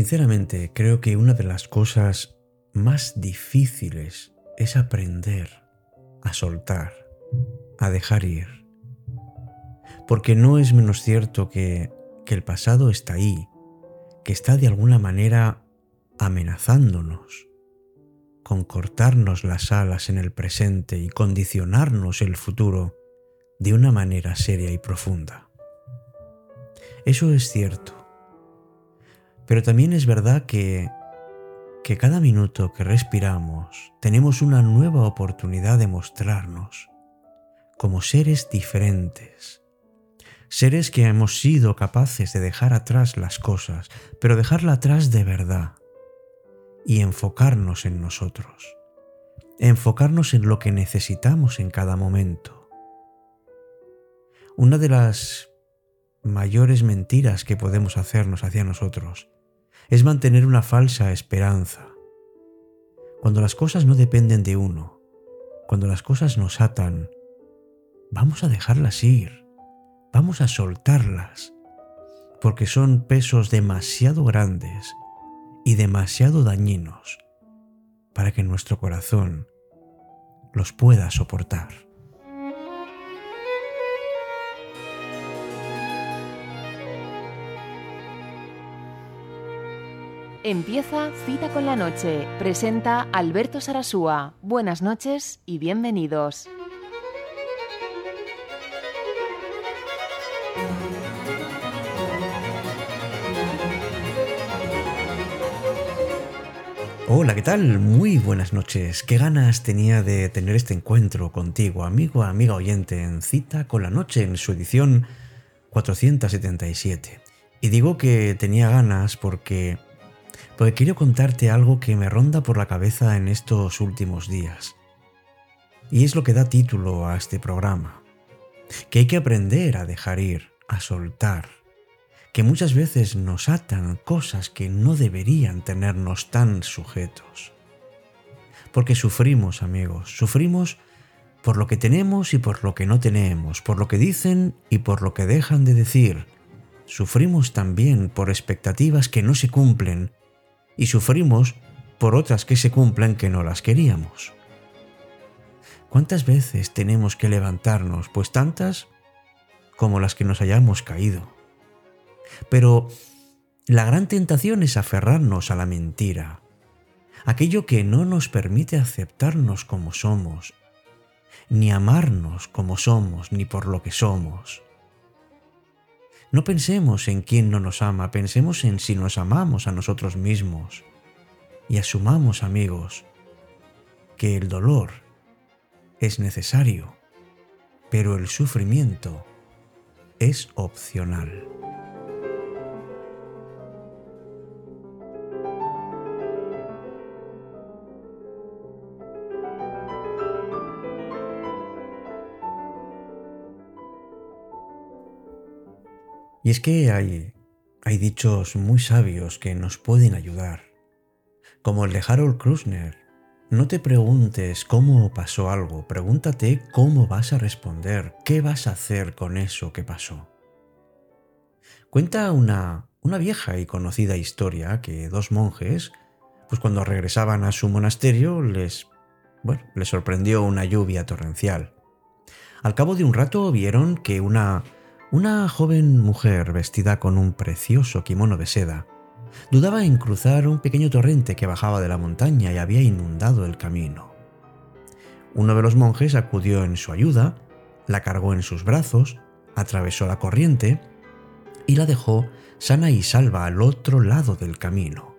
Sinceramente, creo que una de las cosas más difíciles es aprender a soltar, a dejar ir. Porque no es menos cierto que, que el pasado está ahí, que está de alguna manera amenazándonos con cortarnos las alas en el presente y condicionarnos el futuro de una manera seria y profunda. Eso es cierto. Pero también es verdad que, que cada minuto que respiramos tenemos una nueva oportunidad de mostrarnos como seres diferentes. Seres que hemos sido capaces de dejar atrás las cosas, pero dejarla atrás de verdad y enfocarnos en nosotros, enfocarnos en lo que necesitamos en cada momento. Una de las mayores mentiras que podemos hacernos hacia nosotros es mantener una falsa esperanza. Cuando las cosas no dependen de uno, cuando las cosas nos atan, vamos a dejarlas ir, vamos a soltarlas, porque son pesos demasiado grandes y demasiado dañinos para que nuestro corazón los pueda soportar. Empieza Cita con la Noche. Presenta Alberto Sarasúa. Buenas noches y bienvenidos. Hola, ¿qué tal? Muy buenas noches. Qué ganas tenía de tener este encuentro contigo, amigo, amiga oyente, en cita con la noche en su edición 477. Y digo que tenía ganas porque porque quiero contarte algo que me ronda por la cabeza en estos últimos días. Y es lo que da título a este programa. Que hay que aprender a dejar ir, a soltar, que muchas veces nos atan cosas que no deberían tenernos tan sujetos. Porque sufrimos, amigos, sufrimos por lo que tenemos y por lo que no tenemos, por lo que dicen y por lo que dejan de decir. Sufrimos también por expectativas que no se cumplen y sufrimos por otras que se cumplen que no las queríamos. ¿Cuántas veces tenemos que levantarnos? Pues tantas como las que nos hayamos caído. Pero la gran tentación es aferrarnos a la mentira, aquello que no nos permite aceptarnos como somos, ni amarnos como somos, ni por lo que somos. No pensemos en quién no nos ama, pensemos en si nos amamos a nosotros mismos. Y asumamos, amigos, que el dolor es necesario, pero el sufrimiento es opcional. Y es que hay, hay dichos muy sabios que nos pueden ayudar, como el de Harold Krusner. No te preguntes cómo pasó algo, pregúntate cómo vas a responder, qué vas a hacer con eso que pasó. Cuenta una, una vieja y conocida historia que dos monjes, pues cuando regresaban a su monasterio, les, bueno, les sorprendió una lluvia torrencial. Al cabo de un rato vieron que una una joven mujer vestida con un precioso kimono de seda dudaba en cruzar un pequeño torrente que bajaba de la montaña y había inundado el camino. Uno de los monjes acudió en su ayuda, la cargó en sus brazos, atravesó la corriente y la dejó sana y salva al otro lado del camino.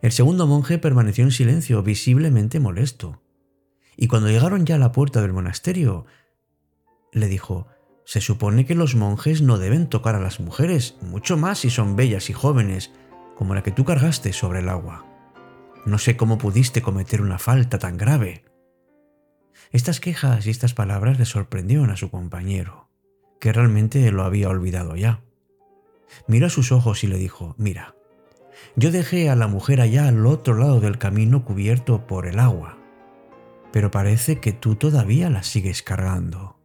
El segundo monje permaneció en silencio, visiblemente molesto. Y cuando llegaron ya a la puerta del monasterio, le dijo, se supone que los monjes no deben tocar a las mujeres, mucho más si son bellas y jóvenes, como la que tú cargaste sobre el agua. No sé cómo pudiste cometer una falta tan grave. Estas quejas y estas palabras le sorprendieron a su compañero, que realmente lo había olvidado ya. Miró a sus ojos y le dijo, mira, yo dejé a la mujer allá al otro lado del camino cubierto por el agua, pero parece que tú todavía la sigues cargando.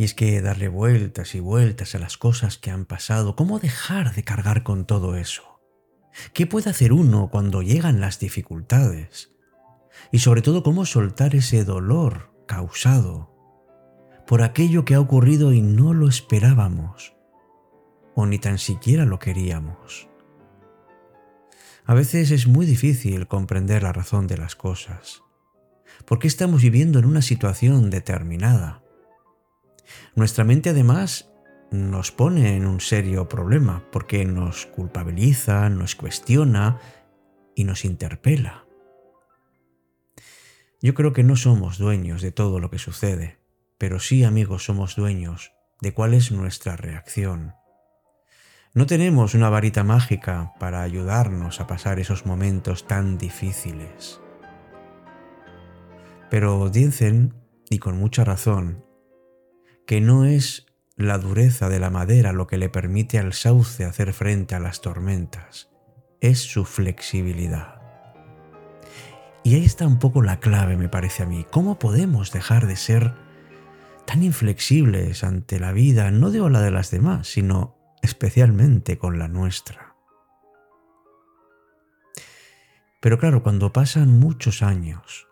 Y es que darle vueltas y vueltas a las cosas que han pasado, ¿cómo dejar de cargar con todo eso? ¿Qué puede hacer uno cuando llegan las dificultades? Y sobre todo, ¿cómo soltar ese dolor causado por aquello que ha ocurrido y no lo esperábamos? O ni tan siquiera lo queríamos. A veces es muy difícil comprender la razón de las cosas. ¿Por qué estamos viviendo en una situación determinada? Nuestra mente además nos pone en un serio problema porque nos culpabiliza, nos cuestiona y nos interpela. Yo creo que no somos dueños de todo lo que sucede, pero sí amigos somos dueños de cuál es nuestra reacción. No tenemos una varita mágica para ayudarnos a pasar esos momentos tan difíciles. Pero dicen, y con mucha razón, que no es la dureza de la madera lo que le permite al sauce hacer frente a las tormentas, es su flexibilidad. Y ahí está un poco la clave, me parece a mí. ¿Cómo podemos dejar de ser tan inflexibles ante la vida, no digo la de las demás, sino especialmente con la nuestra? Pero claro, cuando pasan muchos años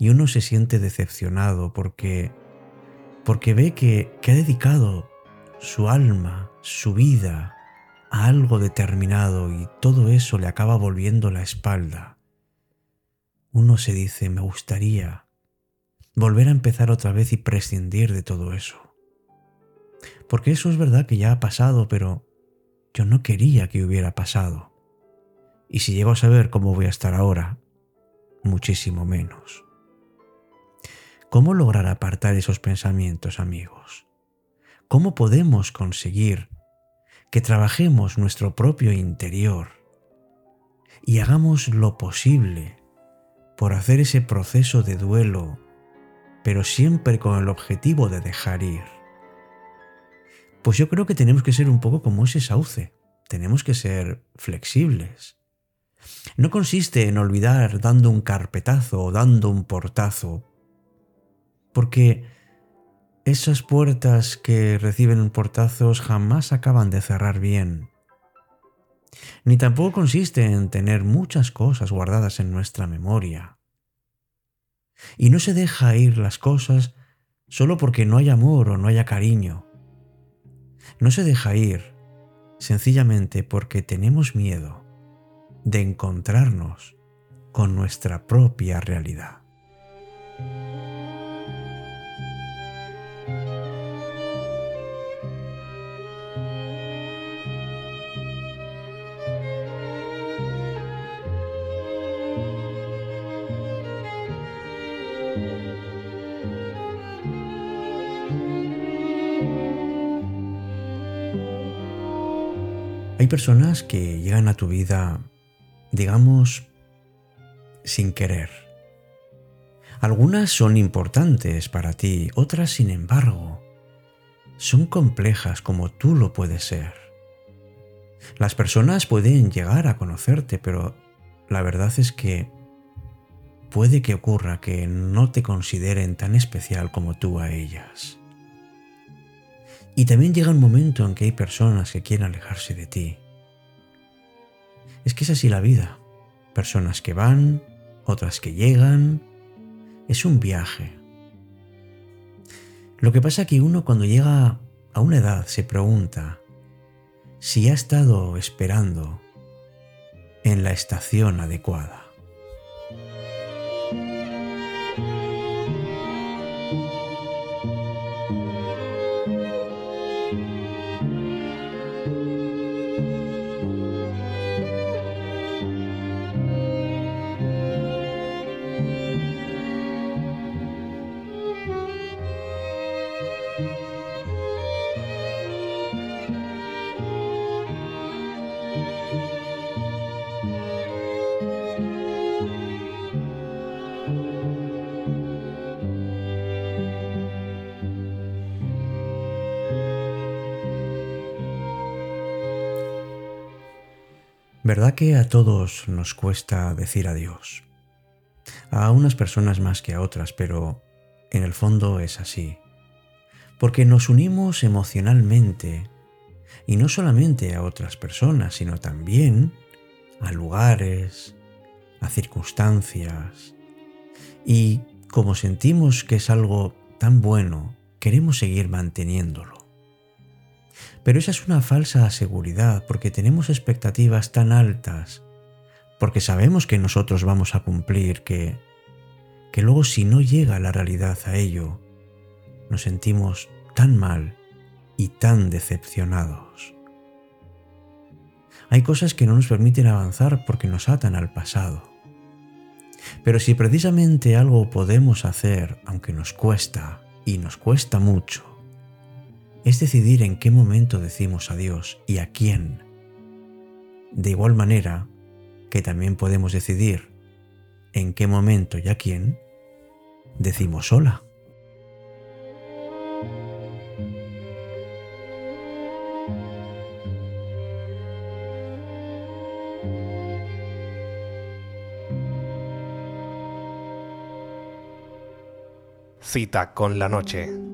y uno se siente decepcionado porque porque ve que, que ha dedicado su alma, su vida a algo determinado y todo eso le acaba volviendo la espalda. Uno se dice, me gustaría volver a empezar otra vez y prescindir de todo eso. Porque eso es verdad que ya ha pasado, pero yo no quería que hubiera pasado. Y si llego a saber cómo voy a estar ahora, muchísimo menos. ¿Cómo lograr apartar esos pensamientos, amigos? ¿Cómo podemos conseguir que trabajemos nuestro propio interior y hagamos lo posible por hacer ese proceso de duelo, pero siempre con el objetivo de dejar ir? Pues yo creo que tenemos que ser un poco como ese sauce, tenemos que ser flexibles. No consiste en olvidar dando un carpetazo o dando un portazo, porque esas puertas que reciben portazos jamás acaban de cerrar bien. Ni tampoco consiste en tener muchas cosas guardadas en nuestra memoria. Y no se deja ir las cosas solo porque no hay amor o no haya cariño. No se deja ir sencillamente porque tenemos miedo de encontrarnos con nuestra propia realidad. Hay personas que llegan a tu vida, digamos, sin querer. Algunas son importantes para ti, otras, sin embargo, son complejas como tú lo puedes ser. Las personas pueden llegar a conocerte, pero la verdad es que puede que ocurra que no te consideren tan especial como tú a ellas. Y también llega un momento en que hay personas que quieren alejarse de ti. Es que es así la vida. Personas que van, otras que llegan. Es un viaje. Lo que pasa que uno cuando llega a una edad se pregunta si ha estado esperando en la estación adecuada. ¿Verdad que a todos nos cuesta decir adiós? A unas personas más que a otras, pero en el fondo es así. porque nos unimos emocionalmente, y no solamente a otras personas, sino también a lugares, a circunstancias, y como sentimos que es algo tan bueno, queremos seguir manteniéndolo. Pero esa es una falsa seguridad porque tenemos expectativas tan altas, porque sabemos que nosotros vamos a cumplir, que, que luego si no llega la realidad a ello, nos sentimos tan mal y tan decepcionados. Hay cosas que no nos permiten avanzar porque nos atan al pasado. Pero si precisamente algo podemos hacer, aunque nos cuesta, y nos cuesta mucho, es decidir en qué momento decimos adiós y a quién. De igual manera que también podemos decidir en qué momento y a quién decimos hola. Cita con la noche.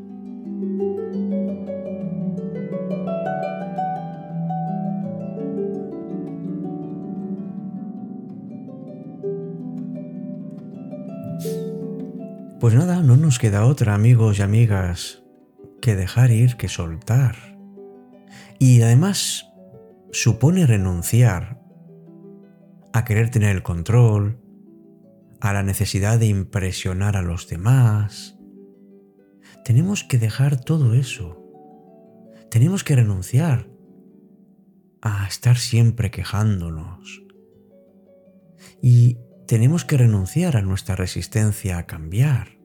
Nos queda otra, amigos y amigas, que dejar ir, que soltar. Y además supone renunciar a querer tener el control, a la necesidad de impresionar a los demás. Tenemos que dejar todo eso. Tenemos que renunciar a estar siempre quejándonos. Y tenemos que renunciar a nuestra resistencia a cambiar,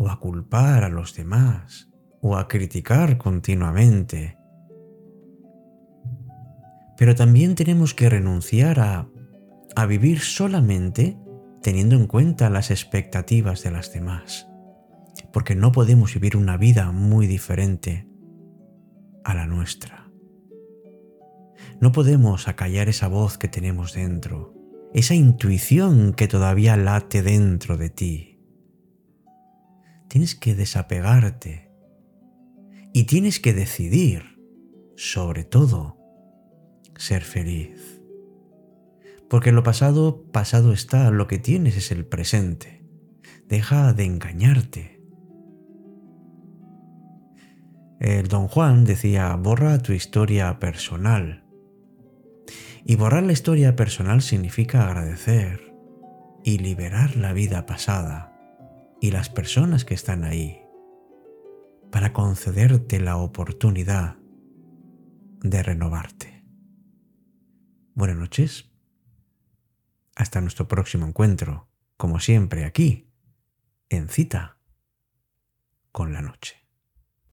o a culpar a los demás, o a criticar continuamente. Pero también tenemos que renunciar a, a vivir solamente teniendo en cuenta las expectativas de las demás, porque no podemos vivir una vida muy diferente a la nuestra. No podemos acallar esa voz que tenemos dentro esa intuición que todavía late dentro de ti. Tienes que desapegarte y tienes que decidir, sobre todo, ser feliz. Porque lo pasado, pasado está, lo que tienes es el presente. Deja de engañarte. El don Juan decía, borra tu historia personal y borrar la historia personal significa agradecer y liberar la vida pasada y las personas que están ahí para concederte la oportunidad de renovarte. Buenas noches. Hasta nuestro próximo encuentro, como siempre aquí, en cita con la noche.